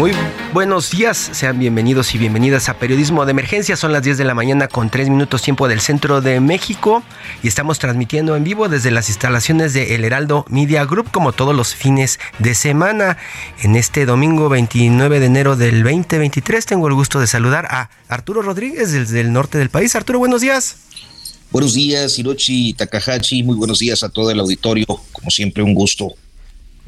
Muy buenos días, sean bienvenidos y bienvenidas a Periodismo de Emergencia. Son las 10 de la mañana con 3 minutos tiempo del centro de México y estamos transmitiendo en vivo desde las instalaciones de El Heraldo Media Group como todos los fines de semana. En este domingo 29 de enero del 2023 tengo el gusto de saludar a Arturo Rodríguez desde el norte del país. Arturo, buenos días. Buenos días, Hirochi Takahashi. Muy buenos días a todo el auditorio. Como siempre, un gusto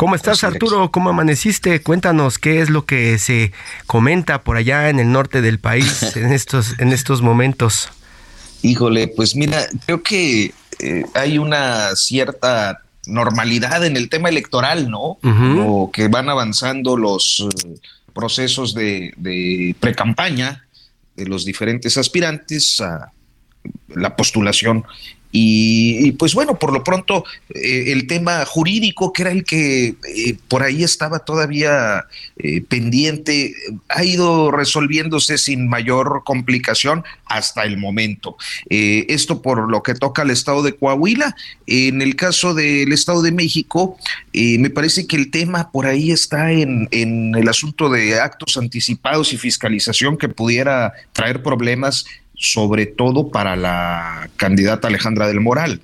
¿Cómo estás, Arturo? ¿Cómo amaneciste? Cuéntanos qué es lo que se comenta por allá en el norte del país en estos, en estos momentos. Híjole, pues mira, creo que eh, hay una cierta normalidad en el tema electoral, ¿no? O que van avanzando los eh, procesos de, de pre-campaña de los diferentes aspirantes a la postulación y, pues bueno, por lo pronto eh, el tema jurídico, que era el que eh, por ahí estaba todavía eh, pendiente, ha ido resolviéndose sin mayor complicación hasta el momento. esto por lo que toca al estado de Coahuila. En el caso del estado de México, me parece que el tema por ahí está en, en el asunto de actos anticipados y fiscalización que pudiera traer problemas sobre todo para la candidata Alejandra del Moral.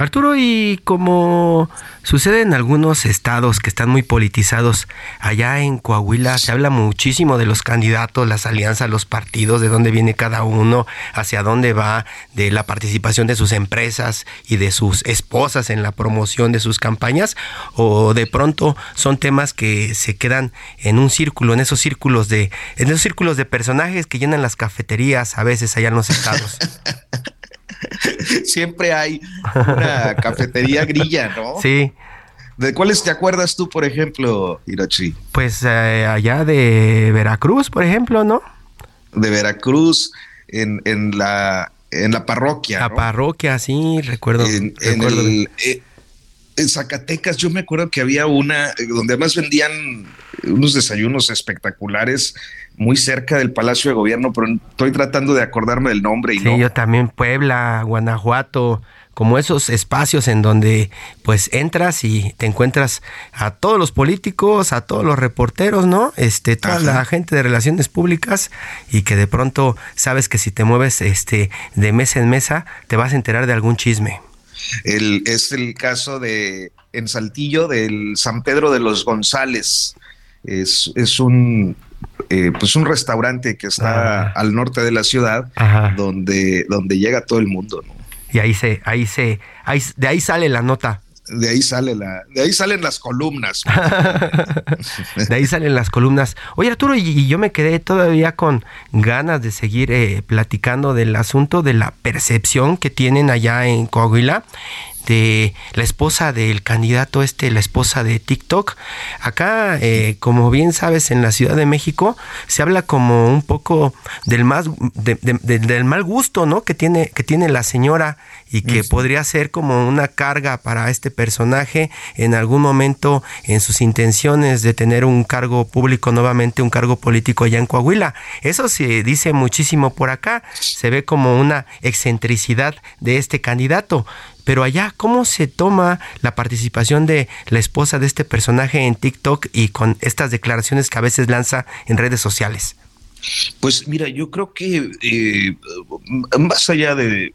Arturo, y como sucede en algunos estados que están muy politizados, allá en Coahuila se habla muchísimo de los candidatos, las alianzas, los partidos, de dónde viene cada uno, hacia dónde va, de la participación de sus empresas y de sus esposas en la promoción de sus campañas, o de pronto son temas que se quedan en un círculo, en esos círculos de, en esos círculos de personajes que llenan las cafeterías a veces allá en los estados. siempre hay una cafetería grilla, ¿no? Sí. ¿De cuáles te acuerdas tú, por ejemplo, Hirochi? Pues eh, allá de Veracruz, por ejemplo, ¿no? De Veracruz, en, en la en la parroquia. La parroquia, sí, recuerdo. En, eh, en Zacatecas, yo me acuerdo que había una donde además vendían unos desayunos espectaculares muy cerca del Palacio de Gobierno, pero estoy tratando de acordarme del nombre. Y sí, yo también Puebla, Guanajuato, como esos espacios en donde pues entras y te encuentras a todos los políticos, a todos los reporteros, ¿no? Este, toda la gente de relaciones públicas y que de pronto sabes que si te mueves este de mesa en mesa te vas a enterar de algún chisme. El, es el caso de en Saltillo del San Pedro de los González. Es, es un eh, pues un restaurante que está al norte de la ciudad, donde, donde llega todo el mundo, ¿no? Y ahí se, ahí se, ahí, de ahí sale la nota. De ahí sale la, de ahí salen las columnas. de ahí salen las columnas. Oye Arturo, y, yo me quedé todavía con ganas de seguir eh, platicando del asunto de la percepción que tienen allá en Coahuila de la esposa del candidato este, la esposa de TikTok. Acá, eh, como bien sabes, en la Ciudad de México se habla como un poco del más del mal gusto, ¿no? Que tiene que tiene la señora y que podría ser como una carga para este personaje en algún momento en sus intenciones de tener un cargo público nuevamente, un cargo político allá en Coahuila. Eso se dice muchísimo por acá, se ve como una excentricidad de este candidato. Pero allá, ¿cómo se toma la participación de la esposa de este personaje en TikTok y con estas declaraciones que a veces lanza en redes sociales? Pues mira, yo creo que eh, más allá de,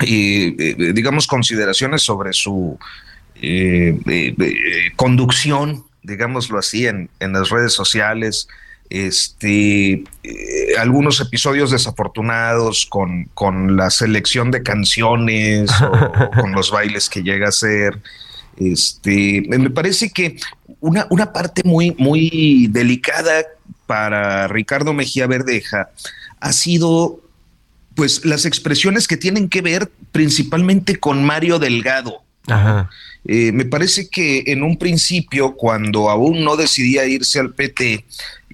eh, eh, digamos, consideraciones sobre su conducción, digámoslo así, en, en las redes sociales, este, eh, algunos episodios desafortunados con, con, la selección de canciones o, con los bailes que llega a ser. Este, me parece que una, una parte muy, muy delicada para Ricardo Mejía Verdeja ha sido pues las expresiones que tienen que ver principalmente con Mario Delgado. Eh, me parece que en un principio, cuando aún no decidía irse al PT,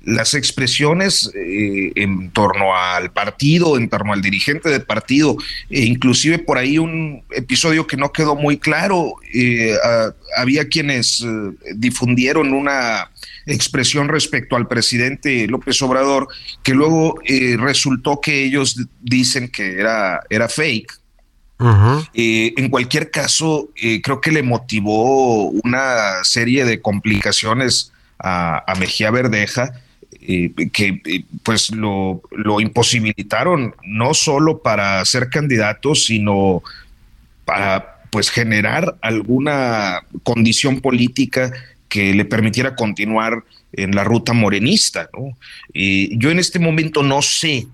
las expresiones eh, en torno al partido, en torno al dirigente del partido, e inclusive por ahí un episodio que no quedó muy claro, eh, había quienes difundieron una expresión respecto al presidente López Obrador, que luego resultó que ellos dicen que era, era fake. en cualquier caso, creo que le motivó una serie de complicaciones a, a Mejía Verdeja, eh, que eh, pues lo, lo, imposibilitaron no solo para ser candidatos, sino para pues generar alguna condición política que le permitiera continuar en la ruta morenista. ¿no? yo en este momento no sé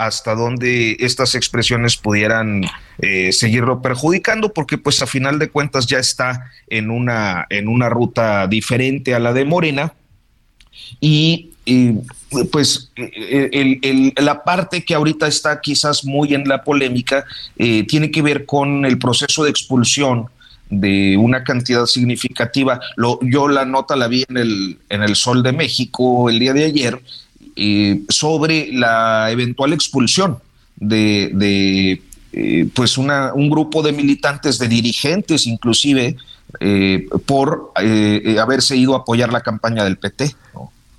hasta dónde estas expresiones pudieran eh, seguirlo perjudicando, porque pues a final de cuentas ya está en una, en una ruta diferente a la de Morena. Y pues la parte que ahorita está quizás muy en la polémica eh, tiene que ver con el proceso de expulsión de una cantidad significativa. Lo, yo la nota la vi en el, en el Sol de México el día de ayer eh, sobre la eventual expulsión de, eh, pues una, un grupo de militantes, de dirigentes inclusive, por haberse ido a apoyar la campaña del PT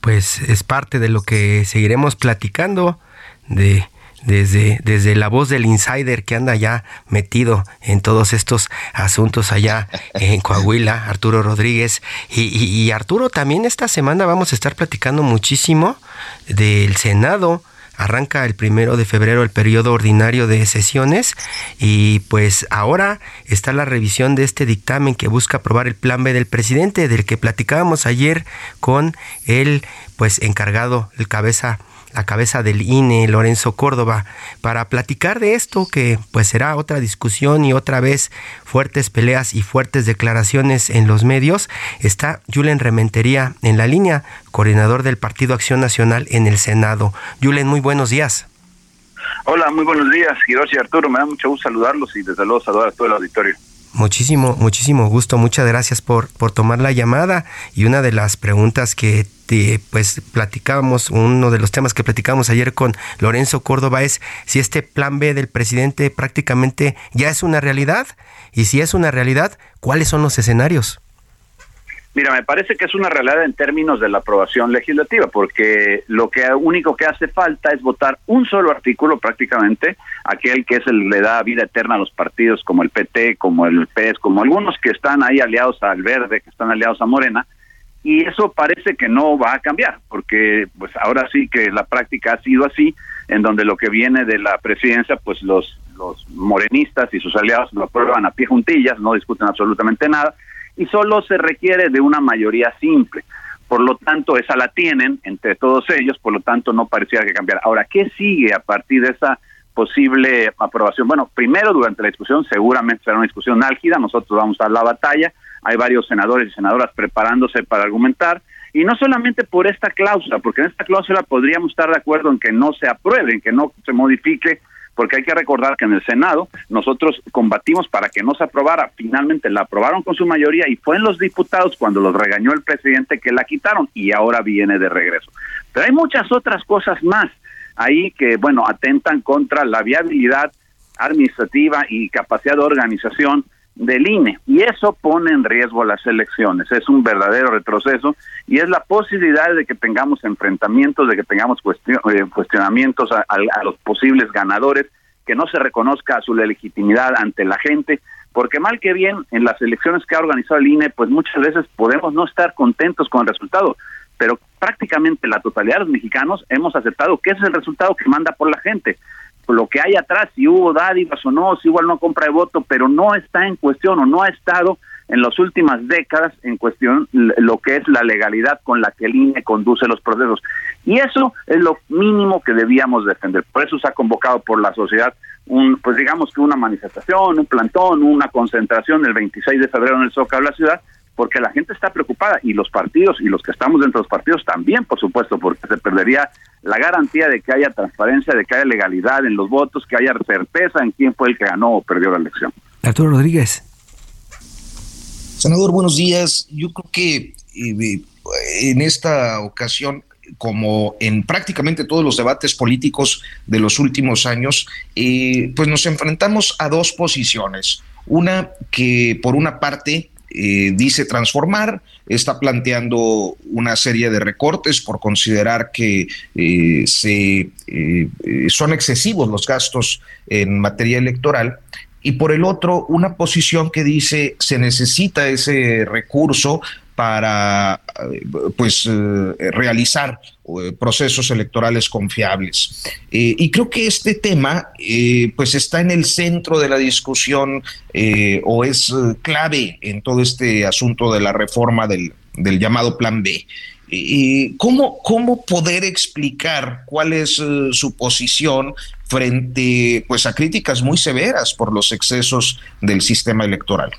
pues es parte de lo que seguiremos platicando de desde, desde la voz del insider que anda ya metido en todos estos asuntos allá en Coahuila, Arturo Rodríguez. Y, y Arturo, también esta semana vamos a estar platicando muchísimo del Senado arranca el primero de febrero el periodo ordinario de sesiones y pues ahora está la revisión de este dictamen que busca aprobar el plan B del presidente del que platicábamos ayer con el pues encargado, el cabeza la cabeza del INE, Lorenzo Córdoba, para platicar de esto que pues será otra discusión y otra vez fuertes peleas y fuertes declaraciones en los medios. Está Julen Rementería en la línea, coordinador del Partido Acción Nacional en el Senado. Julen, muy buenos días. Hola, muy buenos días, Hiroshi Arturo. Me da mucho gusto saludarlos y desde luego saludar a todo el auditorio. Muchísimo, muchísimo gusto. Muchas gracias por, por tomar la llamada. Y una de las preguntas que te, pues platicábamos, uno de los temas que platicamos ayer con Lorenzo Córdoba es si este plan B del presidente prácticamente ya es una realidad. Y si es una realidad, ¿cuáles son los escenarios? Mira, me parece que es una realidad en términos de la aprobación legislativa, porque lo que único que hace falta es votar un solo artículo prácticamente, aquel que es el le da vida eterna a los partidos como el PT, como el PES, como algunos que están ahí aliados al Verde, que están aliados a Morena, y eso parece que no va a cambiar, porque pues ahora sí que la práctica ha sido así, en donde lo que viene de la presidencia, pues los los morenistas y sus aliados lo aprueban a pie juntillas, no discuten absolutamente nada y solo se requiere de una mayoría simple. Por lo tanto, esa la tienen entre todos ellos, por lo tanto no pareciera que cambiar. Ahora, ¿qué sigue a partir de esa posible aprobación? Bueno, primero durante la discusión seguramente será una discusión álgida, nosotros vamos a la batalla, hay varios senadores y senadoras preparándose para argumentar, y no solamente por esta cláusula, porque en esta cláusula podríamos estar de acuerdo en que no se apruebe, en que no se modifique porque hay que recordar que en el Senado nosotros combatimos para que no se aprobara, finalmente la aprobaron con su mayoría y fue en los diputados cuando los regañó el presidente que la quitaron y ahora viene de regreso. Pero hay muchas otras cosas más ahí que, bueno, atentan contra la viabilidad administrativa y capacidad de organización del INE y eso pone en riesgo las elecciones. Es un verdadero retroceso y es la posibilidad de que tengamos enfrentamientos, de que tengamos eh, cuestionamientos a, los posibles ganadores, que no se reconozca su legitimidad ante la gente, porque mal que bien en las elecciones que ha organizado el INE, pues muchas veces podemos no estar contentos con el resultado, pero prácticamente la totalidad de los mexicanos hemos aceptado que ese es el resultado que manda por la gente lo que hay atrás, si hubo dádivas o no, si igual no compra de voto, pero no está en cuestión o no ha estado en las últimas décadas en cuestión lo que es la legalidad con la que el INE conduce los procesos. Y eso es lo mínimo que debíamos defender. Por eso se ha convocado por la sociedad un, pues digamos que una manifestación, un plantón, una concentración el 26 de febrero en el Zócalo de la ciudad, porque la gente está preocupada y los partidos y los que estamos dentro de los partidos también, por supuesto, porque se perdería la garantía de que haya transparencia, de que haya legalidad en los votos, que haya certeza en quién fue el que ganó o perdió la elección. Arturo Rodríguez. Senador, buenos días. Yo creo que eh, en esta ocasión como en prácticamente todos los debates políticos de los últimos años, eh, pues nos enfrentamos a dos posiciones. Una que por una parte eh, dice transformar, está planteando una serie de recortes por considerar que eh, se, eh, son excesivos los gastos en materia electoral. Y por el otro, una posición que dice se necesita ese recurso para pues realizar procesos electorales confiables. Eh, y creo que este tema eh, pues está en el centro de la discusión eh, o es clave en todo este asunto de la reforma del, del llamado Plan B. ¿cómo, ¿Cómo poder explicar cuál es su posición frente pues, a críticas muy severas por los excesos del sistema electoral?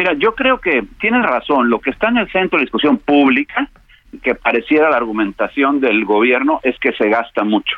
Mira, yo creo que tienes razón. Lo que está en el centro de la discusión pública que pareciera la argumentación del gobierno es que se gasta mucho.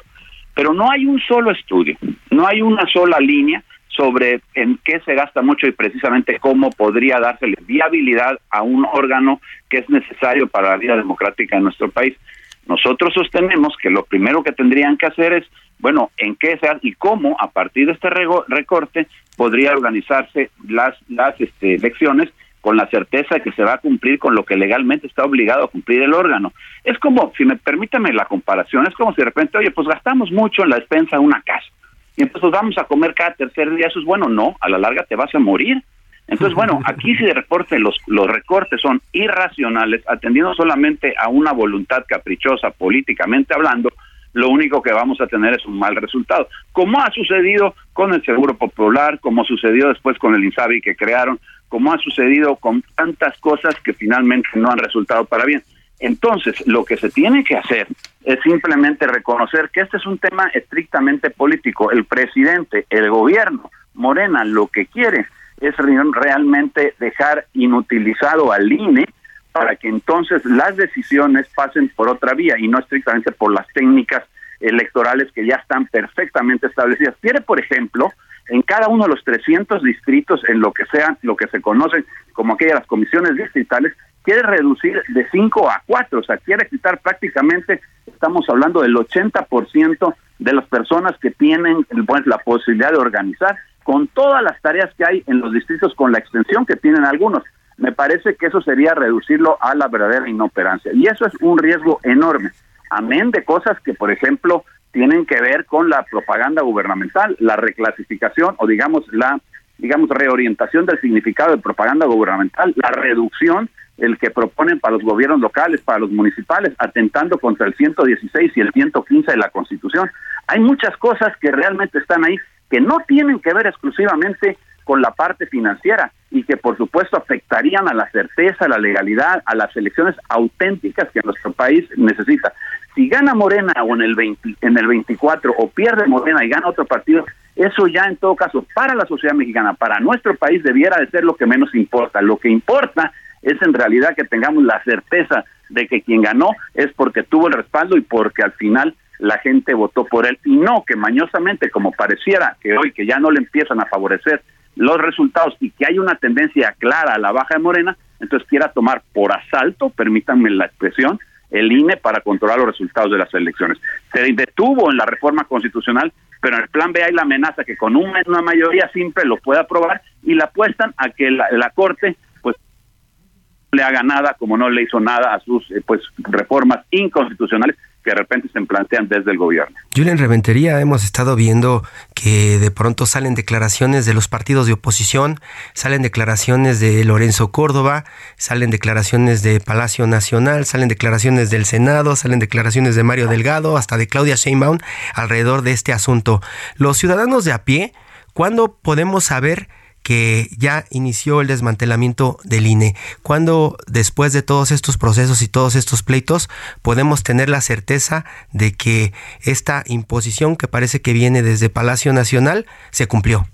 Pero no hay un solo estudio, no hay una sola línea sobre en qué se gasta mucho y precisamente cómo podría dársele viabilidad a un órgano que es necesario para la vida democrática de nuestro país. Nosotros sostenemos que lo primero que tendrían que hacer es, bueno, en qué se y cómo a partir de este recorte podría organizarse las las este, elecciones con la certeza de que se va a cumplir con lo que legalmente está obligado a cumplir el órgano. Es como, si me permítame la comparación, es como si de repente, oye, pues gastamos mucho en la despensa de una casa y entonces vamos a comer cada tercer día, eso es bueno, no, a la larga te vas a morir. Entonces, bueno, aquí si de reporte los, los recortes son irracionales, atendiendo solamente a una voluntad caprichosa políticamente hablando, lo único que vamos a tener es un mal resultado, como ha sucedido con el Seguro Popular, como sucedió después con el INSABI que crearon, como ha sucedido con tantas cosas que finalmente no han resultado para bien. Entonces, lo que se tiene que hacer es simplemente reconocer que este es un tema estrictamente político. El presidente, el gobierno, Morena, lo que quiere es realmente dejar inutilizado al INE para que entonces las decisiones pasen por otra vía y no estrictamente por las técnicas electorales que ya están perfectamente establecidas. Quiere, por ejemplo, en cada uno de los 300 distritos, en lo que sean, lo que se conocen como aquellas comisiones distritales, quiere reducir de 5 a 4, o sea, quiere quitar prácticamente, estamos hablando del 80% de las personas que tienen pues, la posibilidad de organizar con todas las tareas que hay en los distritos, con la extensión que tienen algunos. Me parece que eso sería reducirlo a la verdadera inoperancia. Y eso es un riesgo enorme. Amén de cosas que, por ejemplo, tienen que ver con la propaganda gubernamental, la reclasificación o digamos la digamos reorientación del significado de propaganda gubernamental, la reducción el que proponen para los gobiernos locales, para los municipales, atentando contra el 116 y el 115 de la Constitución. Hay muchas cosas que realmente están ahí que no tienen que ver exclusivamente con la parte financiera y que por supuesto afectarían a la certeza, a la legalidad, a las elecciones auténticas que nuestro país necesita. Si gana Morena o en el en el 24 o pierde Morena y gana otro partido, eso ya en todo caso para la sociedad mexicana, para nuestro país debiera de ser lo que menos importa. Lo que importa es en realidad que tengamos la certeza de que quien ganó es porque tuvo el respaldo y porque al final la gente votó por él y no que mañosamente como pareciera que hoy que ya no le empiezan a favorecer los resultados y que hay una tendencia clara a la baja de Morena, entonces quiera tomar por asalto, permítanme la expresión, el INE para controlar los resultados de las elecciones. Se detuvo en la reforma constitucional, pero en el plan B hay la amenaza que con una mayoría simple lo pueda aprobar y la apuestan a que la, Corte pues le haga nada como no le hizo nada a sus eh, pues reformas inconstitucionales que de repente se plantean desde el gobierno. Julián Reventería, hemos estado viendo que de pronto salen declaraciones de los partidos de oposición, salen declaraciones de Lorenzo Córdoba, salen declaraciones de Palacio Nacional, salen declaraciones del Senado, salen declaraciones de Mario Delgado, hasta de Claudia Sheinbaum alrededor de este asunto. Los ciudadanos de a pie, ¿cuándo podemos saber que ya inició el desmantelamiento del INE. ¿Cuándo, después de todos estos procesos y todos estos pleitos, podemos tener la certeza de que esta imposición que parece que viene desde Palacio Nacional se cumplió?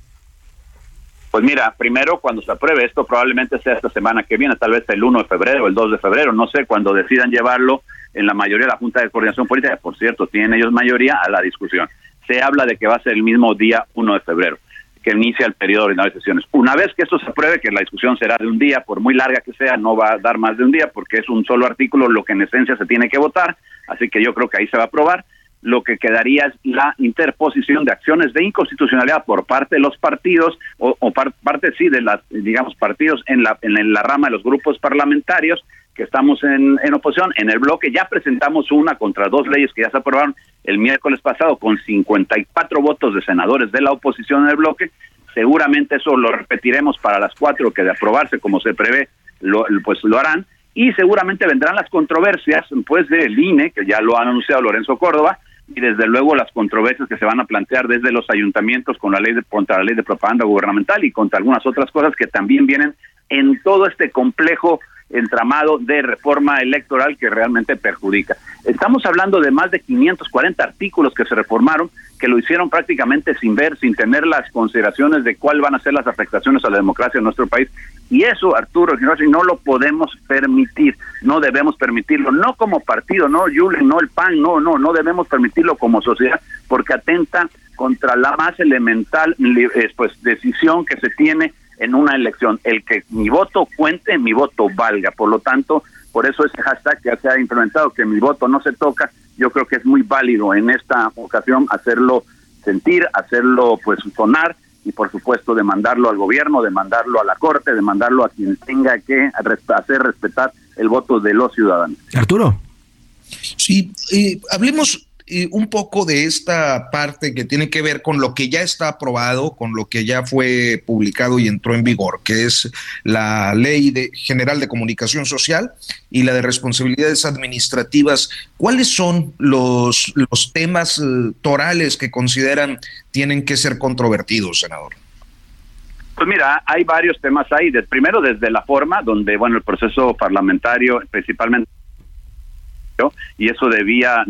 Pues mira, primero cuando se apruebe esto probablemente sea esta semana que viene, tal vez el 1 de febrero, el 2 de febrero, no sé, cuando decidan llevarlo en la mayoría de la Junta de Coordinación Política, por cierto, tienen ellos mayoría a la discusión. Se habla de que va a ser el mismo día 1 de febrero, que inicia el periodo ordinario de sesiones. Una vez que esto se apruebe, que la discusión será de un día, por muy larga que sea, no va a dar más de un día, porque es un solo artículo lo que en esencia se tiene que votar, así que yo creo que ahí se va a aprobar lo que quedaría es la interposición de acciones de inconstitucionalidad por parte de los partidos o, parte sí de las digamos partidos en la en la rama de los grupos parlamentarios que estamos en, oposición en el bloque ya presentamos una contra dos leyes que ya se aprobaron el miércoles pasado con 54 votos de senadores de la oposición en el bloque. Seguramente eso lo repetiremos para las cuatro que de aprobarse como se prevé lo, pues lo harán. Y seguramente vendrán las controversias pues del INE que ya lo ha anunciado Lorenzo Córdoba y desde luego las controversias que se van a plantear desde los ayuntamientos con la ley de, contra la ley de propaganda gubernamental y contra algunas otras cosas que también vienen en todo este complejo entramado de reforma electoral que realmente perjudica. Estamos hablando de más de 540 artículos que se reformaron, que lo hicieron prácticamente sin ver, sin tener las consideraciones de cuál van a ser las afectaciones a la democracia en nuestro país. Y eso, Arturo, no lo podemos permitir, no debemos permitirlo, no como partido, no Julen, no el PAN, no, no, no debemos permitirlo como sociedad, porque atenta contra la más elemental pues, decisión que se tiene en una elección. El que mi voto cuente, mi voto valga. Por lo tanto, por eso ese hashtag que se ha implementado, que mi voto no se toca, yo creo que es muy válido en esta ocasión hacerlo sentir, hacerlo pues sonar y por supuesto demandarlo al gobierno, demandarlo a la corte, demandarlo a quien tenga que hacer respetar el voto de los ciudadanos. Arturo. Sí, eh, hablemos un poco de esta parte que tiene que ver con lo que ya está aprobado, con lo que ya fue publicado y entró en vigor, que es la Ley de, General de Comunicación Social y la de Responsabilidades Administrativas. ¿Cuáles son los, los temas eh, torales que consideran tienen que ser controvertidos, senador? Pues mira, hay varios temas ahí. primero, desde la forma, donde, bueno, el proceso parlamentario principalmente y eso debía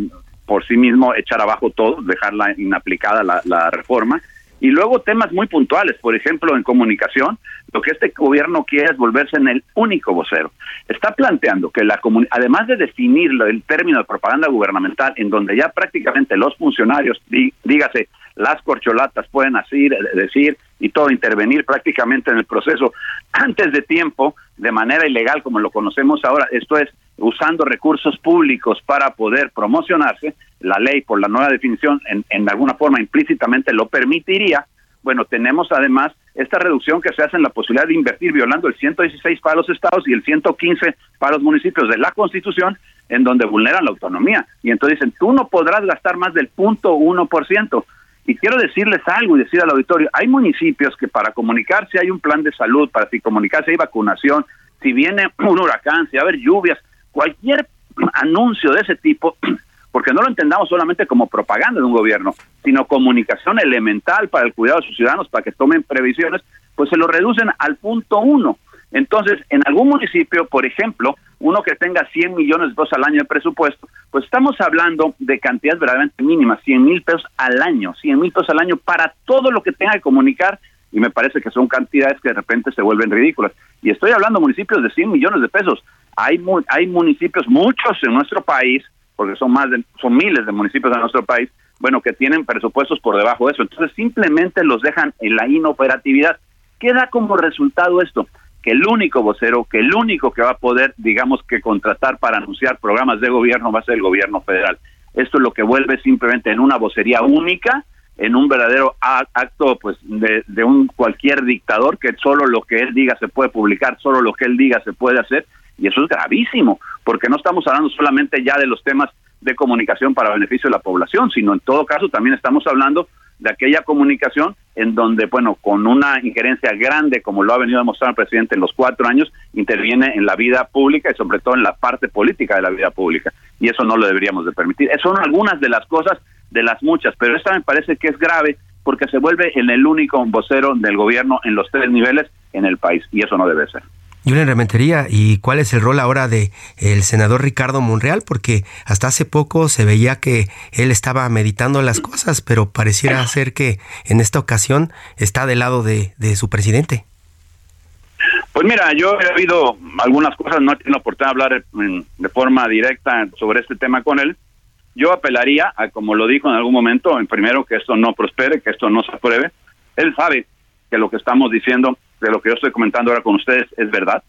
por sí mismo echar abajo todo, dejarla inaplicada la, reforma. Y luego temas muy puntuales, por ejemplo, en comunicación, lo que este gobierno quiere es volverse en el único vocero. Está planteando que la además de definir el término de propaganda gubernamental, en donde ya prácticamente los funcionarios, dígase, las corcholatas pueden así decir y todo intervenir prácticamente en el proceso antes de tiempo, de manera ilegal como lo conocemos ahora, esto es usando recursos públicos para poder promocionarse, la ley por la nueva definición en, en alguna forma implícitamente lo permitiría, bueno, tenemos además esta reducción que se hace en la posibilidad de invertir violando el 116 para los estados y el 115 para los municipios de la Constitución, en donde vulneran la autonomía. Y entonces dicen, tú no podrás gastar más del punto uno por ciento. Y quiero decirles algo y decir al auditorio, hay municipios que para comunicarse hay un plan de salud, para si comunicarse hay vacunación, si viene un huracán, si va a haber lluvias, cualquier anuncio de ese tipo, porque no lo entendamos solamente como propaganda de un gobierno, sino comunicación elemental para el cuidado de sus ciudadanos, para que tomen previsiones, pues se lo reducen al punto uno. Entonces, en algún municipio, por ejemplo, uno que tenga 100 millones de pesos al año de presupuesto, pues estamos hablando de cantidades verdaderamente mínimas, 100 mil pesos al año, 100 mil pesos al año para todo lo que tenga que comunicar y me parece que son cantidades que de repente se vuelven ridículas. Y estoy hablando municipios de 100 millones de pesos. Hay, hay municipios, muchos en nuestro país, porque son más de, son miles de municipios en nuestro país, bueno, que tienen presupuestos por debajo de eso. Entonces simplemente los dejan en la inoperatividad. ¿Qué da como resultado esto? Que el único vocero, que el único que va a poder, digamos, que contratar para anunciar programas de gobierno va a ser el gobierno federal. Esto es lo que vuelve simplemente en una vocería única, en un verdadero acto pues de, de, un cualquier dictador que solo lo que él diga se puede publicar, solo lo que él diga se puede hacer y eso es gravísimo, porque no estamos hablando solamente ya de los temas de comunicación para beneficio de la población, sino en todo caso también estamos hablando de aquella comunicación en donde, bueno, con una injerencia grande, como lo ha venido a demostrar el presidente en los cuatro años, interviene en la vida pública y sobre todo en la parte política de la vida pública. Y eso no lo deberíamos de permitir. Esas son algunas de las cosas de las muchas, pero esta me parece que es grave porque se vuelve en el único vocero del gobierno en los tres niveles en el país y eso no debe ser. Julián Rementería, ¿y cuál es el rol ahora de el senador Ricardo Monreal? Porque hasta hace poco se veía que él estaba meditando las cosas, pero pareciera ser que en esta ocasión está del lado de, su presidente. Pues mira, yo he oído algunas cosas, no he tenido oportunidad de hablar de forma directa sobre este tema con él. Yo apelaría a, como lo dijo en algún momento, en primero que esto no prospere, que esto no se apruebe. Él sabe que lo que estamos diciendo de lo que yo estoy comentando ahora con ustedes es verdad,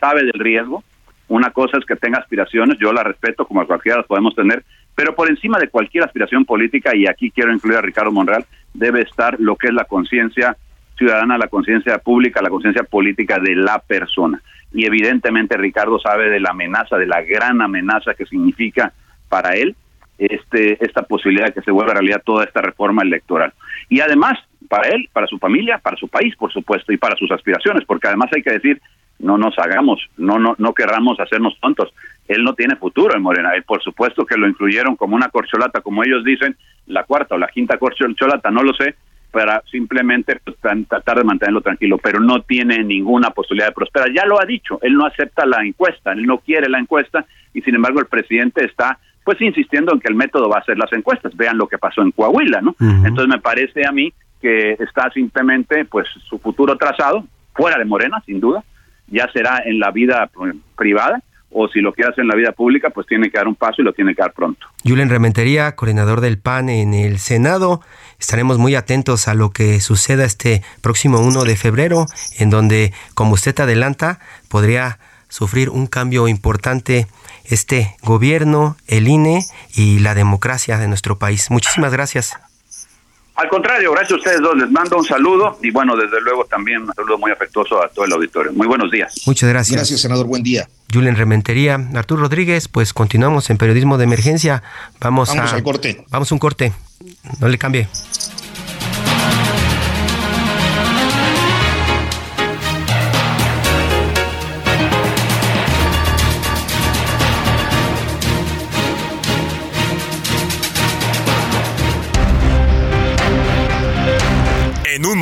sabe del riesgo. Una cosa es que tenga aspiraciones, yo la respeto como a cualquiera las podemos tener, pero por encima de cualquier aspiración política, y aquí quiero incluir a Ricardo Monreal, debe estar lo que es la conciencia ciudadana, la conciencia pública, la conciencia política de la persona. Y evidentemente Ricardo sabe de la amenaza, de la gran amenaza que significa para él este, esta posibilidad de que se vuelva realidad toda esta reforma electoral. Y además, para él, para su familia, para su país, por supuesto, y para sus aspiraciones, porque además hay que decir, no nos hagamos, no, no, no querramos hacernos tontos. Él no tiene futuro en Morena, y por supuesto que lo incluyeron como una corcholata, como ellos dicen, la cuarta o la quinta corcholata, no lo sé, para simplemente pues, tratar de mantenerlo tranquilo, pero no tiene ninguna posibilidad de prosperar. Ya lo ha dicho, él no acepta la encuesta, él no quiere la encuesta, y sin embargo el presidente está pues insistiendo en que el método va a ser las encuestas. Vean lo que pasó en Coahuila, ¿no? Entonces me parece a mí que está simplemente pues su futuro trazado fuera de Morena, sin duda, ya será en la vida privada o si lo quiere hacer en la vida pública, pues tiene que dar un paso y lo tiene que dar pronto. Julen Rementería, coordinador del PAN en el Senado. Estaremos muy atentos a lo que suceda este próximo 1 de febrero, en donde, como usted adelanta, podría sufrir un cambio importante este gobierno, el INE y la democracia de nuestro país. Muchísimas gracias. Al contrario, gracias a ustedes dos. Les mando un saludo y bueno, desde luego también un saludo muy afectuoso a todo el auditorio. Muy buenos días. Muchas gracias. Gracias, senador. Buen día. Julen Rementería, Arturo Rodríguez, pues continuamos en periodismo de emergencia. Vamos, vamos al corte. Vamos a un corte. No le cambie.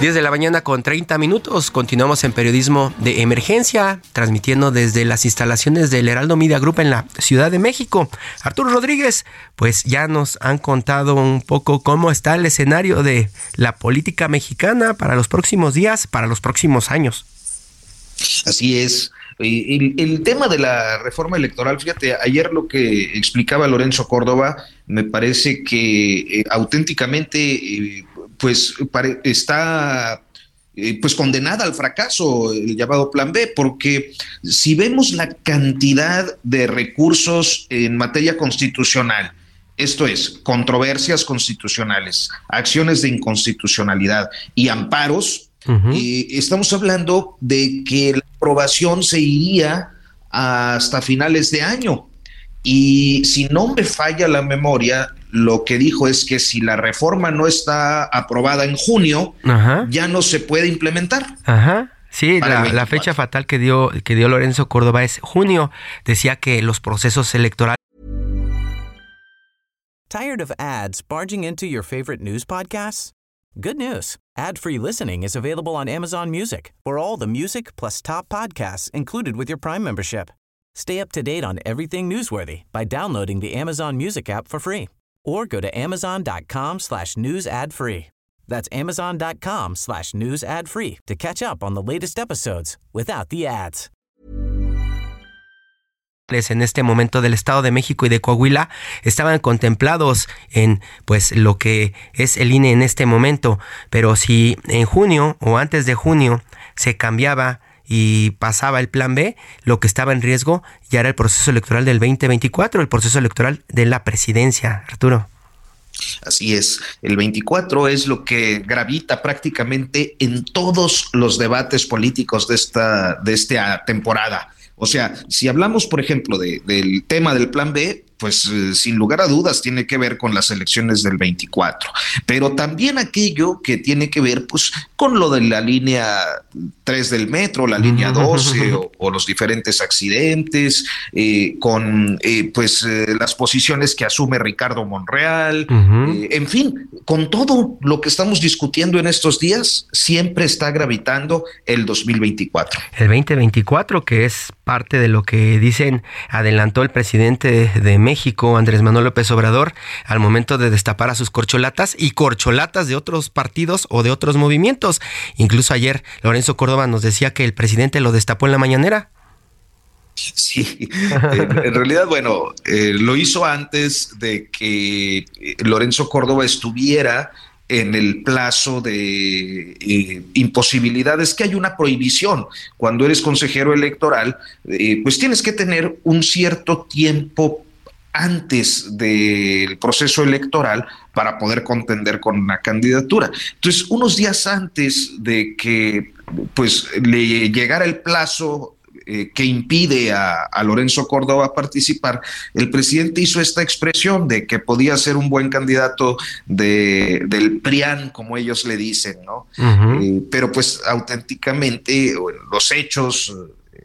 10 de la mañana con 30 minutos. Continuamos en periodismo de emergencia, transmitiendo desde las instalaciones del Heraldo Media Group en la Ciudad de México. Arturo Rodríguez, pues ya nos han contado un poco cómo está el escenario de la política mexicana para los próximos días, para los próximos años. Así es. El, tema de la reforma electoral, fíjate, ayer lo que explicaba Lorenzo Córdoba, me parece que eh, auténticamente eh, pues está eh, pues condenada al fracaso, el llamado Plan B, porque si vemos la cantidad de recursos en materia constitucional, esto es, controversias constitucionales, acciones de inconstitucionalidad y amparos, eh, estamos hablando de que la aprobación se iría hasta finales de año. Y si no me falla la memoria, lo que dijo es que si la reforma no está aprobada en junio, ya no se puede implementar. Ajá. Sí, la, fecha fatal que dio, que dio Lorenzo Córdoba es junio. Decía que los procesos electorales. ¿Tired of ads barging into your favorite news podcasts? Good news. Ad-free listening is available on Amazon Music for all the music plus top podcasts included with your Prime membership. Stay up to date on everything newsworthy by downloading the Amazon Music app for free or go to amazon.com slash. That's amazon.com slash news ad free to catch up on the latest episodes without the ads. en este momento del Estado de México y de Coahuila estaban contemplados en pues lo que es el INE en este momento, pero si en junio o antes de junio se cambiaba y pasaba el plan B, lo que estaba en riesgo ya era el proceso electoral del 2024, el proceso electoral de la presidencia, Arturo. Así es, el 24 es lo que gravita prácticamente en todos los debates políticos de esta, de esta temporada. O sea, si hablamos, por ejemplo, del tema del plan B, pues eh, sin lugar a dudas tiene que ver con las elecciones del 24, pero también aquello que tiene que ver pues con lo de la línea 3 del metro, la línea 12 o, los diferentes accidentes, eh, con eh, pues las posiciones que asume Ricardo Monreal, en fin, con todo lo que estamos discutiendo en estos días, siempre está gravitando el 2024. El 2024 que es parte de lo que dicen adelantó el presidente de México, Andrés Manuel López Obrador, al momento de destapar a sus corcholatas y corcholatas de otros partidos o de otros movimientos. Incluso ayer Lorenzo Córdoba nos decía que el presidente lo destapó en la mañanera. Sí, en, realidad, bueno, eh, lo hizo antes de que eh, Lorenzo Córdoba estuviera en el plazo de eh, imposibilidades, que hay una prohibición. Cuando eres consejero electoral, pues tienes que tener un cierto tiempo antes del proceso electoral para poder contender con una candidatura. Entonces, unos días antes de que pues le llegara el plazo eh, que impide a, Lorenzo Córdoba participar, el presidente hizo esta expresión de que podía ser un buen candidato de, del PRIAN, como ellos le dicen, ¿no? Eh, pero pues auténticamente los hechos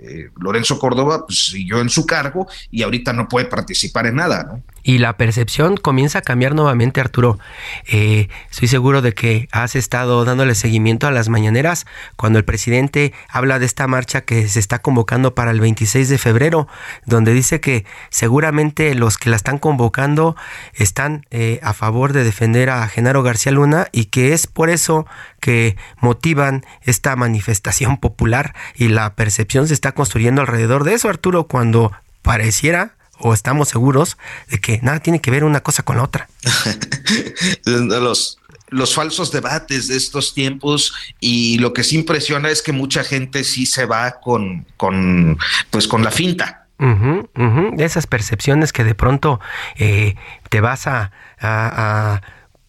eh, Lorenzo Córdoba pues, siguió en su cargo y ahorita no puede participar en nada. ¿no? Y la percepción comienza a cambiar nuevamente, Arturo. Eh, estoy seguro de que has estado dándole seguimiento a las mañaneras cuando el presidente habla de esta marcha que se está convocando para el 26 de febrero, donde dice que seguramente los que la están convocando están eh, a favor de defender a Genaro García Luna y que es por eso que motivan esta manifestación popular y la percepción se está construyendo alrededor de eso, Arturo, cuando pareciera o estamos seguros de que nada tiene que ver una cosa con la otra. los, los falsos debates de estos tiempos y lo que sí impresiona es que mucha gente sí se va con, con pues con la finta. Esas percepciones que de pronto eh, te vas a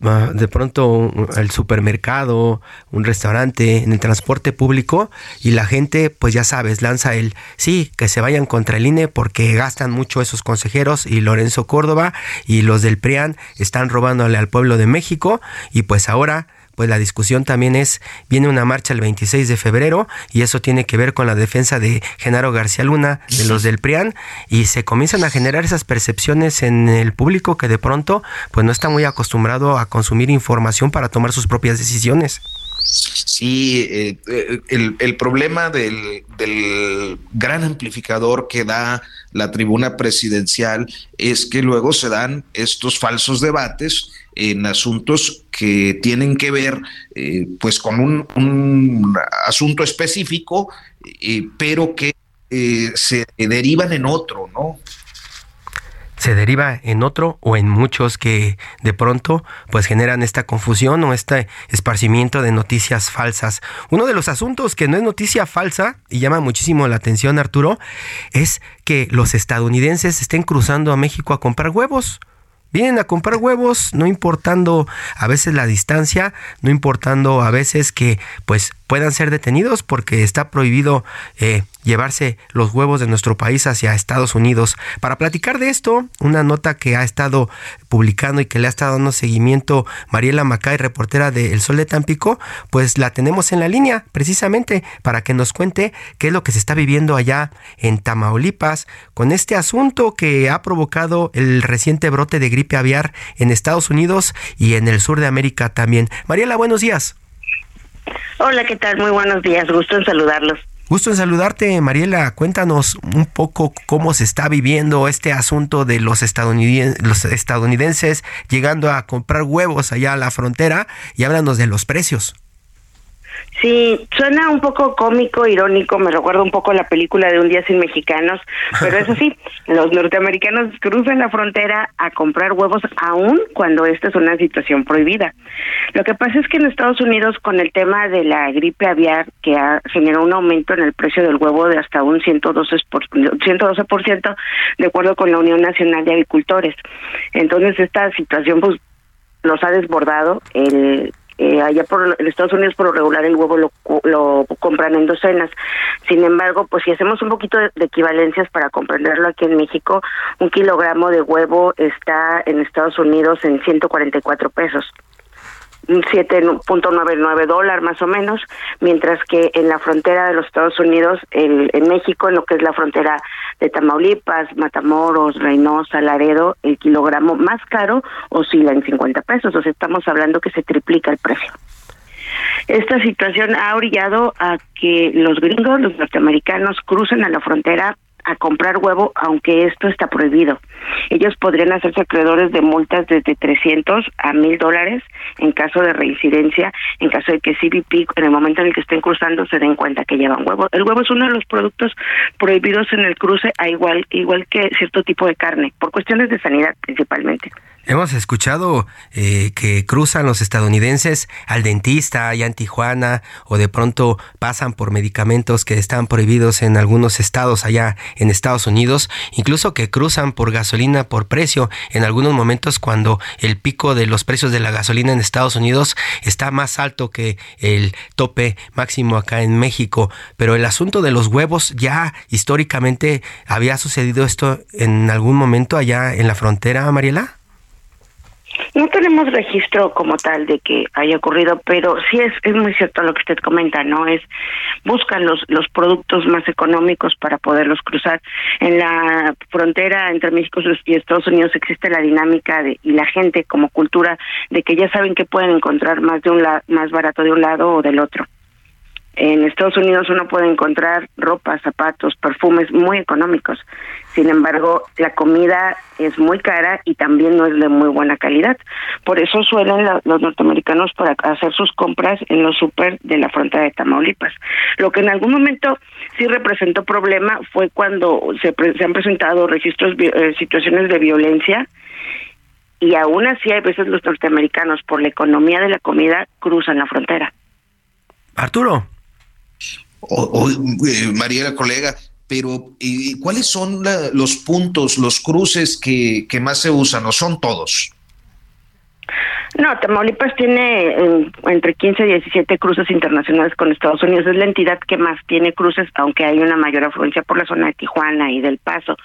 de pronto el supermercado, un restaurante, en el transporte público y la gente, pues ya sabes, lanza el sí, que se vayan contra el INE porque gastan mucho esos consejeros y Lorenzo Córdoba y los del PRIAN están robándole al pueblo de México y pues ahora pues la discusión también es, viene una marcha el 26 de febrero y eso tiene que ver con la defensa de Genaro García Luna, de los del PRIAN, y se comienzan a generar esas percepciones en el público que de pronto pues no está muy acostumbrado a consumir información para tomar sus propias decisiones. Sí, eh, eh, el, problema del, del, gran amplificador que da la tribuna presidencial es que luego se dan estos falsos debates en asuntos que tienen que ver eh, pues con un, asunto específico, eh, pero que eh, se derivan en otro, ¿no? se deriva en otro o en muchos que de pronto pues generan esta confusión o este esparcimiento de noticias falsas. Uno de los asuntos que no es noticia falsa y llama muchísimo la atención Arturo es que los estadounidenses estén cruzando a México a comprar huevos. Vienen a comprar huevos, no importando a veces la distancia, no importando a veces que pues puedan ser detenidos porque está prohibido eh, llevarse los huevos de nuestro país hacia Estados Unidos. Para platicar de esto, una nota que ha estado publicando y que le ha estado dando seguimiento Mariela Macay, reportera de El Sol de Tampico, pues la tenemos en la línea precisamente para que nos cuente qué es lo que se está viviendo allá en Tamaulipas con este asunto que ha provocado el reciente brote de gripe aviar en Estados Unidos y en el sur de América también. Mariela, buenos días. Hola, ¿qué tal? Muy buenos días, gusto en saludarlos. Gusto en saludarte, Mariela. Cuéntanos un poco cómo se está viviendo este asunto de los estadounidenses, los estadounidenses llegando a comprar huevos allá a la frontera y háblanos de los precios. Sí, suena un poco cómico, irónico, me recuerda un poco la película de Un día sin mexicanos, pero eso sí, los norteamericanos cruzan la frontera a comprar huevos aún cuando esta es una situación prohibida. Lo que pasa es que en Estados Unidos con el tema de la gripe aviar que ha generado un aumento en el precio del huevo de hasta un 112%, por, 112% de acuerdo con la Unión Nacional de Agricultores. Entonces esta situación pues los ha desbordado el eh, allá por en Estados Unidos por lo regular el huevo lo, lo compran en docenas. Sin embargo, pues si hacemos un poquito de, equivalencias para comprenderlo aquí en México, un kilogramo de huevo está en Estados Unidos en 144 pesos 7.99 dólar más o menos, mientras que en la frontera de los Estados Unidos, el, en México, en lo que es la frontera de Tamaulipas, Matamoros, Reynosa, Laredo, el kilogramo más caro oscila en 50 pesos, o sea, estamos hablando que se triplica el precio. Esta situación ha orillado a que los gringos, los norteamericanos, crucen a la frontera a comprar huevo, aunque esto está prohibido. Ellos podrían hacerse acreedores de multas desde 300 a 1000 dólares en caso de reincidencia, en caso de que CBP, en el momento en el que estén cruzando, se den cuenta que llevan huevo. El huevo es uno de los productos prohibidos en el cruce, a igual, igual que cierto tipo de carne, por cuestiones de sanidad principalmente. Hemos escuchado eh, que cruzan los estadounidenses al dentista allá en Tijuana o de pronto pasan por medicamentos que están prohibidos en algunos estados allá en Estados Unidos, incluso que cruzan por gasolina por precio en algunos momentos cuando el pico de los precios de la gasolina en Estados Unidos está más alto que el tope máximo acá en México. Pero el asunto de los huevos ya históricamente había sucedido esto en algún momento allá en la frontera, Mariela. No tenemos registro como tal de que haya ocurrido, pero sí es, es muy cierto lo que usted comenta, ¿no? Es buscan los, los productos más económicos para poderlos cruzar. En la frontera entre México y Estados Unidos existe la dinámica de, y la gente como cultura de que ya saben que pueden encontrar más de un la, más barato de un lado o del otro. En Estados Unidos uno puede encontrar ropa, zapatos, perfumes muy económicos. Sin embargo, la comida es muy cara y también no es de muy buena calidad. Por eso suelen los norteamericanos para hacer sus compras en los super de la frontera de Tamaulipas. Lo que en algún momento sí representó problema fue cuando se, han presentado registros, eh, situaciones de violencia y aún así hay veces los norteamericanos por la economía de la comida cruzan la frontera. Arturo. O, eh, María, colega, pero ¿cuáles son los puntos, los cruces que, que más se usan o son todos? No, Tamaulipas tiene eh, entre 15 y 17 cruces internacionales con Estados Unidos. Es la entidad que más tiene cruces, aunque hay una mayor afluencia por la zona de Tijuana y del Paso.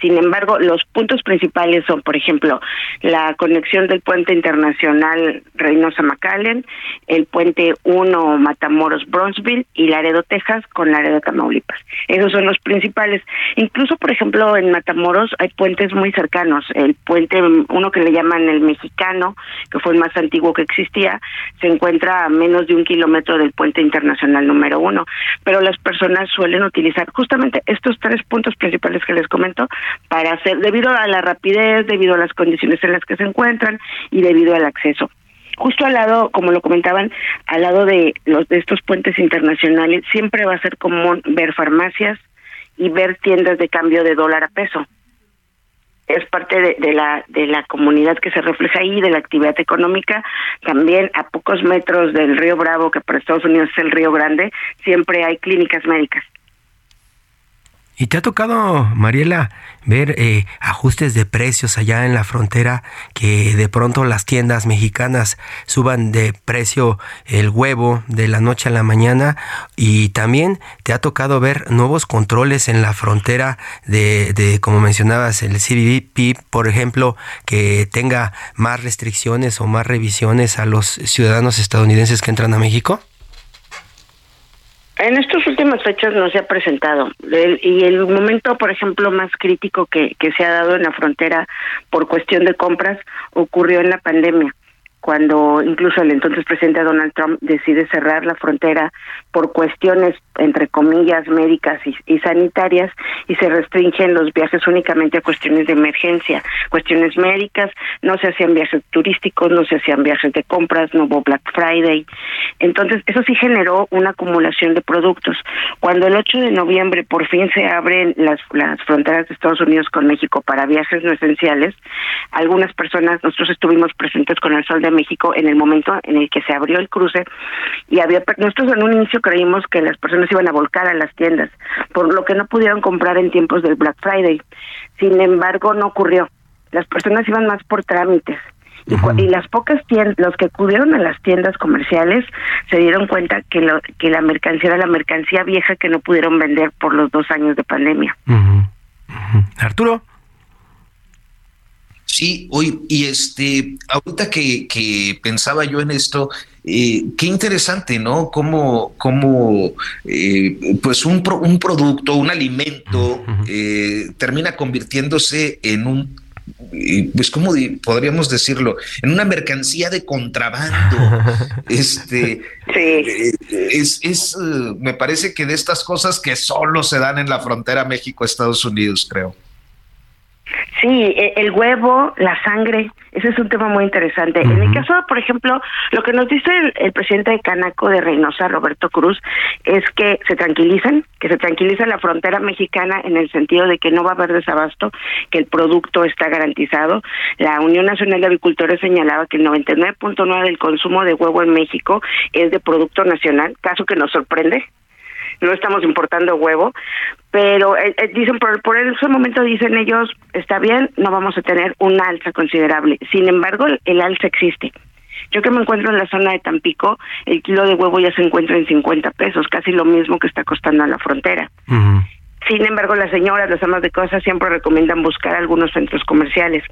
Sin embargo, los puntos principales son, por ejemplo, la conexión del puente internacional Reynosa-McAllen, el puente 1 Matamoros-Bronzeville y Laredo, Texas, con Laredo, Tamaulipas. Esos son los principales. Incluso, por ejemplo, en Matamoros hay puentes muy cercanos. El puente, uno que le llaman el mexicano, que fue el más antiguo que existía, se encuentra a menos de un kilómetro del puente internacional número uno. Pero las personas suelen utilizar justamente estos tres puntos principales que les comento para hacer, debido a la rapidez, debido a las condiciones en las que se encuentran y debido al acceso. Justo al lado, como lo comentaban, al lado de los de estos puentes internacionales, siempre va a ser común ver farmacias y ver tiendas de cambio de dólar a peso es parte de, la de la comunidad que se refleja ahí de la actividad económica. También a pocos metros del río Bravo que para Estados Unidos es el río Grande siempre hay clínicas médicas ¿Y te ha tocado, Mariela, ver eh, ajustes de precios allá en la frontera, que de pronto las tiendas mexicanas suban de precio el huevo de la noche a la mañana? Y también te ha tocado ver nuevos controles en la frontera de, de como mencionabas, el CBP, por ejemplo, que tenga más restricciones o más revisiones a los ciudadanos estadounidenses que entran a México? En estas últimas fechas no se ha presentado. Y el momento, por ejemplo, más crítico que, que se ha dado en la frontera por cuestión de compras ocurrió en la pandemia cuando incluso el entonces presidente Donald Trump decide cerrar la frontera por cuestiones, entre comillas, médicas y, sanitarias, y se restringen los viajes únicamente a cuestiones de emergencia, cuestiones médicas, no se hacían viajes turísticos, no se hacían viajes de compras, no hubo Black Friday. Entonces, eso sí generó una acumulación de productos. Cuando el 8 de noviembre por fin se abren las, las fronteras de Estados Unidos con México para viajes no esenciales, algunas personas, nosotros estuvimos presentes con el Sol de México en el momento en el que se abrió el cruce y había nosotros en un inicio creímos que las personas iban a volcar a las tiendas, por lo que no pudieron comprar en tiempos del Black Friday. Sin embargo, no ocurrió. Las personas iban más por trámites. Y, las pocas tiendas, los que acudieron a las tiendas comerciales se dieron cuenta que, lo, que la mercancía era la mercancía vieja que no pudieron vender por los dos años de pandemia. Arturo. Sí, hoy, y este, ahorita que, que pensaba yo en esto, eh, qué interesante, ¿no? Cómo, cómo eh, pues un, un, producto, un alimento, eh, termina convirtiéndose en un pues cómo podríamos decirlo, en una mercancía de contrabando. este es, es me parece que de estas cosas que solo se dan en la frontera México-Estados Unidos, creo. Sí, e, el huevo, la sangre, ese es un tema muy interesante. En el caso, por ejemplo, lo que nos dice el, presidente de Canaco de Reynosa, Roberto Cruz, es que se tranquilizan, que se tranquiliza la frontera mexicana en el sentido de que no va a haber desabasto, que el producto está garantizado. La Unión Nacional de Avicultores señalaba que el 99.9 del consumo de huevo en México es de producto nacional, caso que nos sorprende, no estamos importando huevo, pero eh, eh, dicen por, por ese momento dicen ellos está bien, no vamos a tener un alza considerable. Sin embargo, el, alza existe. Yo que me encuentro en la zona de Tampico, el kilo de huevo ya se encuentra en 50 pesos, casi lo mismo que está costando a la frontera. Sin embargo, las señoras, las amas de casa siempre recomiendan buscar algunos centros comerciales.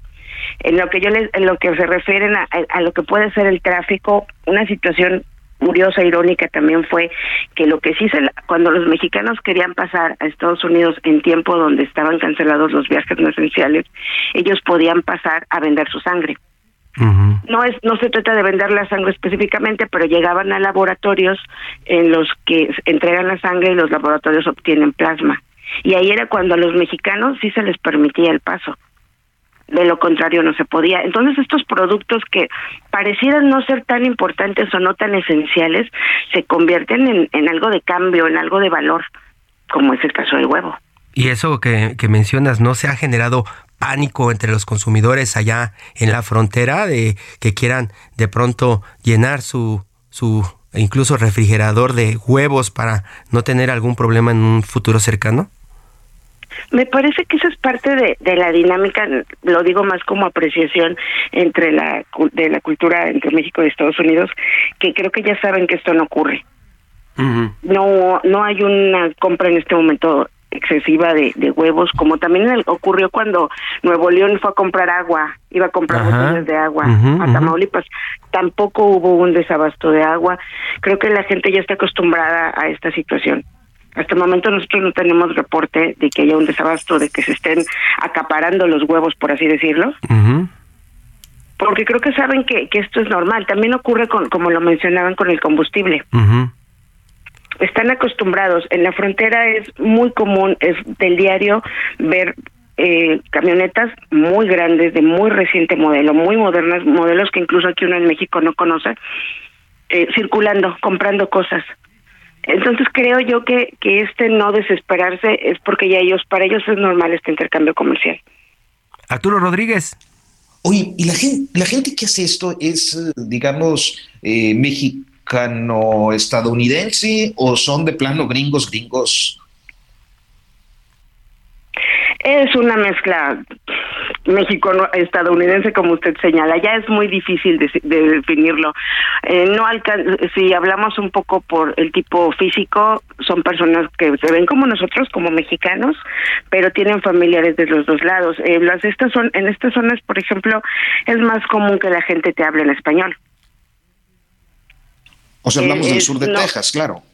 En lo que yo les, en lo que se refieren a, a lo que puede ser el tráfico, una situación curiosa, irónica también fue que lo que sí se, cuando los mexicanos querían pasar a Estados Unidos en tiempo donde estaban cancelados los viajes no esenciales, ellos podían pasar a vender su sangre. No es no se trata de vender la sangre específicamente, pero llegaban a laboratorios en los que entregan la sangre y los laboratorios obtienen plasma. Y ahí era cuando a los mexicanos sí se les permitía el paso de lo contrario no se podía. Entonces estos productos que parecieran no ser tan importantes o no tan esenciales, se convierten en, en algo de cambio, en algo de valor, como es el caso del huevo. Y eso que, que mencionas, ¿no se ha generado pánico entre los consumidores allá en la frontera de que quieran de pronto llenar su, su incluso refrigerador de huevos para no tener algún problema en un futuro cercano? Me parece que eso es parte de, de la dinámica, lo digo más como apreciación entre la de la cultura entre México y Estados Unidos, que creo que ya saben que esto no ocurre. No no hay una compra en este momento excesiva de, de huevos, como también ocurrió cuando Nuevo León fue a comprar agua, iba a comprar botellas de agua a Tamaulipas. Tampoco hubo un desabasto de agua. Creo que la gente ya está acostumbrada a esta situación. Hasta el momento nosotros no tenemos reporte de que haya un desabasto, de que se estén acaparando los huevos, por así decirlo. Porque creo que saben que, que, esto es normal. También ocurre con, como lo mencionaban, con el combustible. Están acostumbrados. En la frontera es muy común, es del diario, ver eh, camionetas muy grandes, de muy reciente modelo, muy modernas, modelos que incluso aquí uno en México no conoce, eh, circulando, comprando cosas. Entonces creo yo que, que este no desesperarse es porque ya ellos, para ellos es normal este intercambio comercial. Arturo Rodríguez. Oye, ¿y la gente, la gente que hace esto es, digamos, eh, mexicano-estadounidense o son de plano gringos, gringos? Es una mezcla México-estadounidense, como usted señala. Ya es muy difícil de, definirlo. Eh, no si hablamos un poco por el tipo físico, son personas que se ven como nosotros, como mexicanos, pero tienen familiares de los dos lados. Eh, las estas son en estas zonas, por ejemplo, es más común que la gente te hable en español. O sea, hablamos del eh, sur de Texas, claro.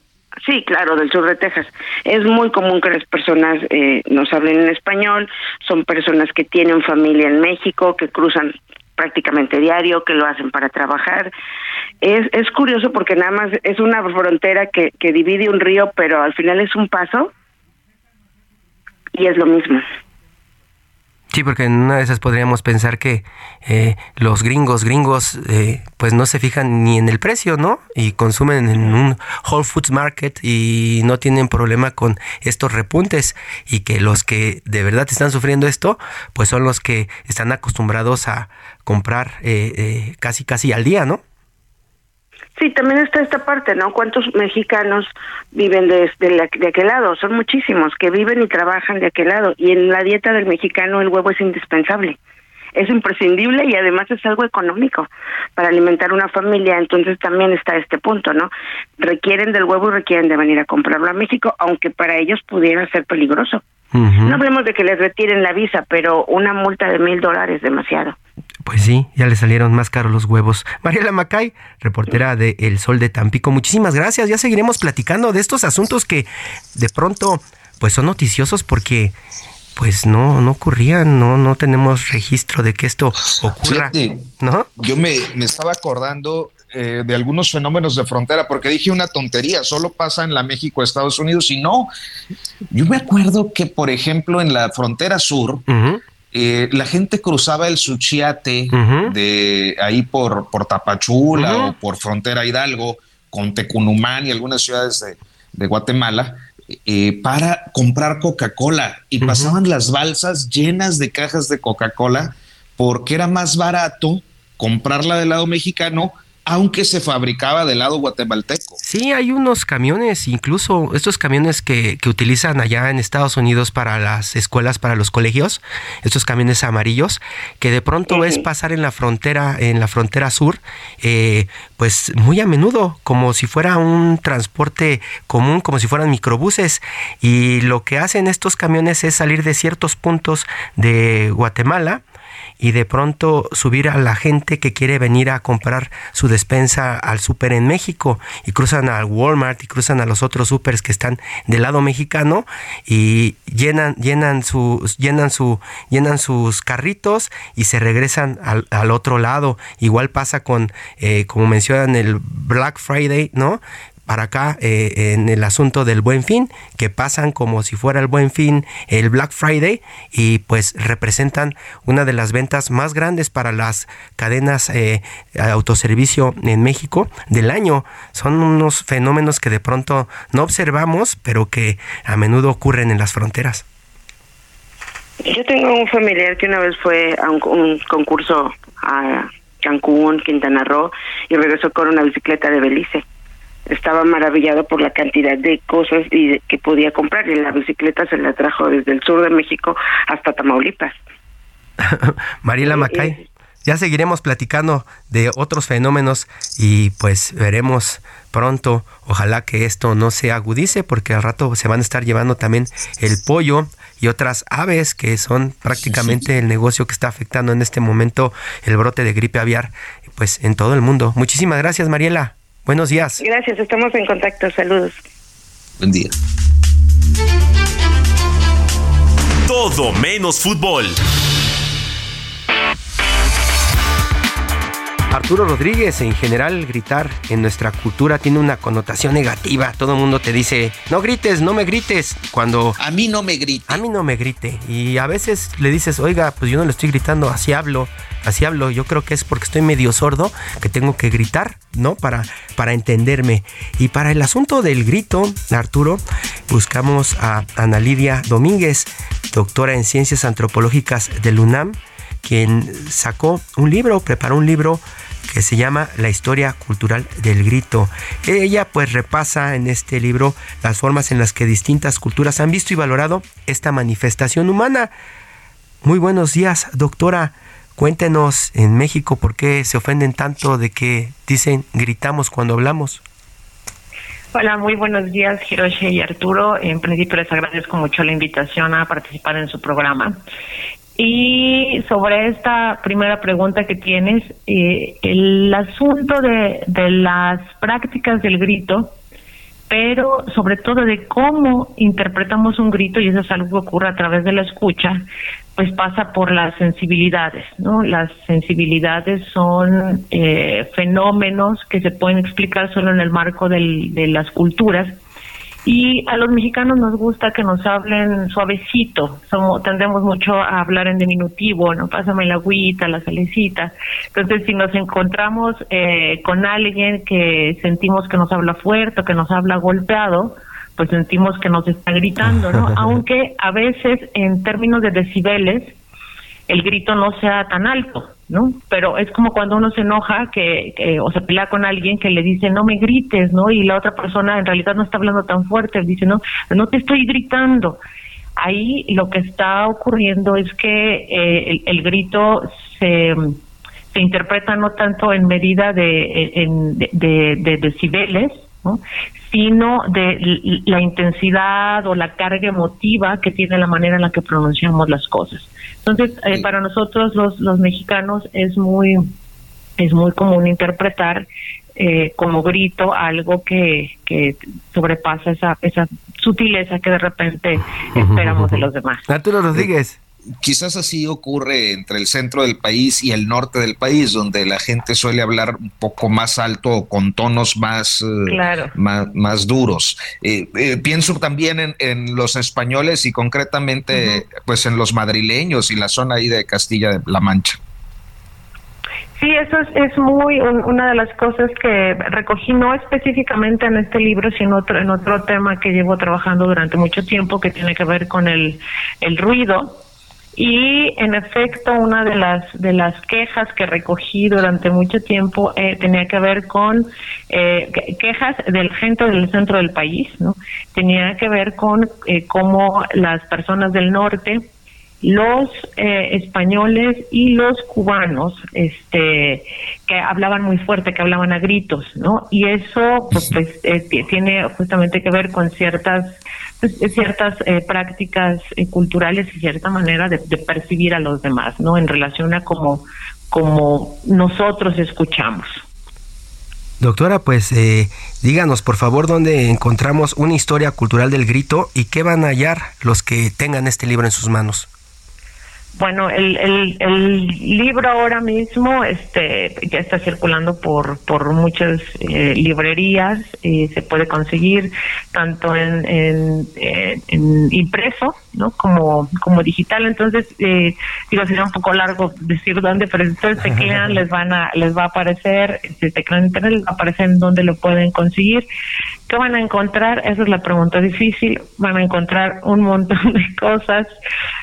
Sí, claro, del sur de Texas. Es muy común que las personas eh, nos hablen en español, son personas que tienen familia en México, que cruzan prácticamente diario, que lo hacen para trabajar. Es, es curioso porque nada más es una frontera que, que divide un río, pero al final es un paso y es lo mismo. Sí, porque en una de esas podríamos pensar que eh, los gringos, gringos, eh, pues no se fijan ni en el precio, ¿no? Y consumen en un Whole Foods Market y no tienen problema con estos repuntes y que los que de verdad están sufriendo esto, pues son los que están acostumbrados a comprar eh, casi casi al día, ¿no? También está esta parte, ¿no? ¿Cuántos mexicanos viven de, de, de, aquel lado? Son muchísimos que viven y trabajan de aquel lado. Y en la dieta del mexicano el huevo es indispensable. Es imprescindible y además es algo económico para alimentar una familia. Entonces también está este punto, ¿no? Requieren del huevo y requieren de venir a comprarlo a México, aunque para ellos pudiera ser peligroso. No hablemos de que les retiren la visa, pero una multa de mil dólares es demasiado. Pues sí, ya le salieron más caros los huevos. Mariela Macay, reportera de El Sol de Tampico, muchísimas gracias. Ya seguiremos platicando de estos asuntos que de pronto pues son noticiosos porque pues no no ocurrían, no no tenemos registro de que esto ocurra, ¿no? Yo me, me estaba acordando eh, de algunos fenómenos de frontera, porque dije una tontería, solo pasa en la México, Estados Unidos, y no. Yo me acuerdo que, por ejemplo, en la frontera sur, eh, la gente cruzaba el Suchiate de ahí por, por Tapachula o por Frontera Hidalgo, con Tecunumán y algunas ciudades de, Guatemala, eh, para comprar Coca-Cola. Y pasaban las balsas llenas de cajas de Coca-Cola porque era más barato comprarla del lado mexicano aunque se fabricaba del lado guatemalteco. Sí, hay unos camiones, incluso estos camiones que, que, utilizan allá en Estados Unidos para las escuelas, para los colegios, estos camiones amarillos, que de pronto ves pasar en la frontera, en la frontera sur, eh, pues muy a menudo, como si fuera un transporte común, como si fueran microbuses, y lo que hacen estos camiones es salir de ciertos puntos de Guatemala, y de pronto subir a la gente que quiere venir a comprar su despensa al súper en México y cruzan al Walmart y cruzan a los otros supers que están del lado mexicano y llenan llenan sus llenan su llenan sus carritos y se regresan al, al otro lado. Igual pasa con eh, como mencionan el Black Friday no para acá eh, en el asunto del buen fin, que pasan como si fuera el buen fin, el Black Friday, y pues representan una de las ventas más grandes para las cadenas eh, autoservicio en México del año. Son unos fenómenos que de pronto no observamos, pero que a menudo ocurren en las fronteras. Yo tengo un familiar que una vez fue a un concurso a Cancún, Quintana Roo, y regresó con una bicicleta de Belice estaba maravillado por la cantidad de cosas y que podía comprar y la bicicleta se la trajo desde el sur de México hasta Tamaulipas. Mariela Macay, ya seguiremos platicando de otros fenómenos y pues veremos pronto, ojalá que esto no se agudice porque al rato se van a estar llevando también el pollo y otras aves que son prácticamente el negocio que está afectando en este momento el brote de gripe aviar pues en todo el mundo. Muchísimas gracias Mariela. Buenos días. Gracias, estamos en contacto. Saludos. Buen día. Todo menos fútbol. Arturo Rodríguez, en general gritar en nuestra cultura tiene una connotación negativa. Todo el mundo te dice, no grites, no me grites. Cuando... A mí no me grite. A mí no me grite. Y a veces le dices, oiga, pues yo no le estoy gritando, así hablo, así hablo. Yo creo que es porque estoy medio sordo que tengo que gritar, ¿no? Para, para entenderme. Y para el asunto del grito, Arturo, buscamos a Ana Lidia Domínguez, doctora en Ciencias Antropológicas del UNAM quien sacó un libro, preparó un libro que se llama La historia cultural del grito. Ella pues repasa en este libro las formas en las que distintas culturas han visto y valorado esta manifestación humana. Muy buenos días, doctora. Cuéntenos en México por qué se ofenden tanto de que dicen gritamos cuando hablamos. Hola, muy buenos días, Hiroshi y Arturo. En principio les agradezco mucho la invitación a participar en su programa. Y sobre esta primera pregunta que tienes, eh, el asunto de, de las prácticas del grito, pero sobre todo de cómo interpretamos un grito, y eso es algo que ocurre a través de la escucha, pues pasa por las sensibilidades, ¿no? Las sensibilidades son eh, fenómenos que se pueden explicar solo en el marco del, de las culturas y a los mexicanos nos gusta que nos hablen suavecito, somos, tendemos mucho a hablar en diminutivo, no pásame la agüita, la salecita. Entonces, si nos encontramos eh, con alguien que sentimos que nos habla fuerte, que nos habla golpeado, pues sentimos que nos está gritando, ¿no? Aunque a veces en términos de decibeles el grito no sea tan alto, ¿no? Pero es como cuando uno se enoja que, o se pelea con alguien que le dice no me grites, ¿no? Y la otra persona en realidad no está hablando tan fuerte, dice no, no te estoy gritando. Ahí lo que está ocurriendo es que eh, el, grito se, se interpreta no tanto en medida de, de, de decibeles, ¿no? sino de la intensidad o la carga emotiva que tiene la manera en la que pronunciamos las cosas. Entonces, eh, para nosotros los, los mexicanos es muy es muy común interpretar eh, como grito algo que, que sobrepasa esa, esa sutileza que de repente esperamos de los demás. Arturo Rodríguez. Quizás así ocurre entre el centro del país y el norte del país, donde la gente suele hablar un poco más alto o con tonos más, eh, más, duros. Eh, eh, pienso también en, los españoles y concretamente pues en los madrileños y la zona ahí de Castilla de La Mancha. Sí, eso es, es muy una de las cosas que recogí no específicamente en este libro, sino otro, en otro tema que llevo trabajando durante mucho tiempo que tiene que ver con el, el ruido y en efecto, una de las de las quejas que recogí durante mucho tiempo eh, tenía que ver con eh, quejas del gente del centro del país, ¿no? Tenía que ver con eh, cómo las personas del norte, los españoles y los cubanos, este, que hablaban muy fuerte, que hablaban a gritos, ¿no? Y eso, pues, pues tiene justamente que ver con ciertas ciertas eh, prácticas eh, culturales y cierta manera de, percibir a los demás, ¿no? En relación a cómo, como nosotros escuchamos. Doctora, pues eh, díganos por favor dónde encontramos una historia cultural del grito y qué van a hallar los que tengan este libro en sus manos. Bueno, el, el, el, libro ahora mismo este, ya está circulando por, por muchas eh, librerías y se puede conseguir tanto en, en, impreso ¿no? como, como digital. Entonces, eh, digo, sería un poco largo decir dónde, pero si ustedes teclean les, van a, les va a aparecer, si teclean internet, les va a aparecer en dónde lo pueden conseguir. ¿Qué van a encontrar? Esa es la pregunta difícil. Van a encontrar un montón de cosas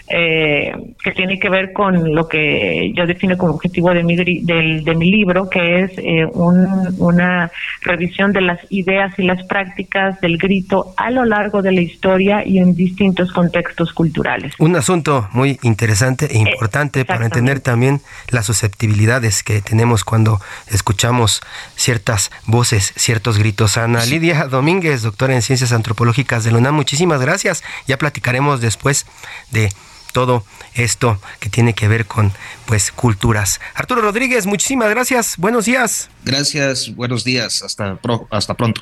eh, que tiene que ver con lo que yo defino como objetivo de mi, de mi libro, que es eh, una revisión de las ideas y las prácticas del grito a lo largo de la historia y en distintos contextos culturales. Un asunto muy interesante e eh, importante para entender también las susceptibilidades que tenemos cuando escuchamos ciertas voces, ciertos gritos. Ana Lidia Domínguez, doctora en Ciencias Antropológicas de la UNAM, muchísimas gracias. Ya platicaremos después de todo esto que tiene que ver con pues culturas. Arturo Rodríguez, muchísimas gracias. Buenos días. Gracias, buenos días. Hasta, hasta pronto.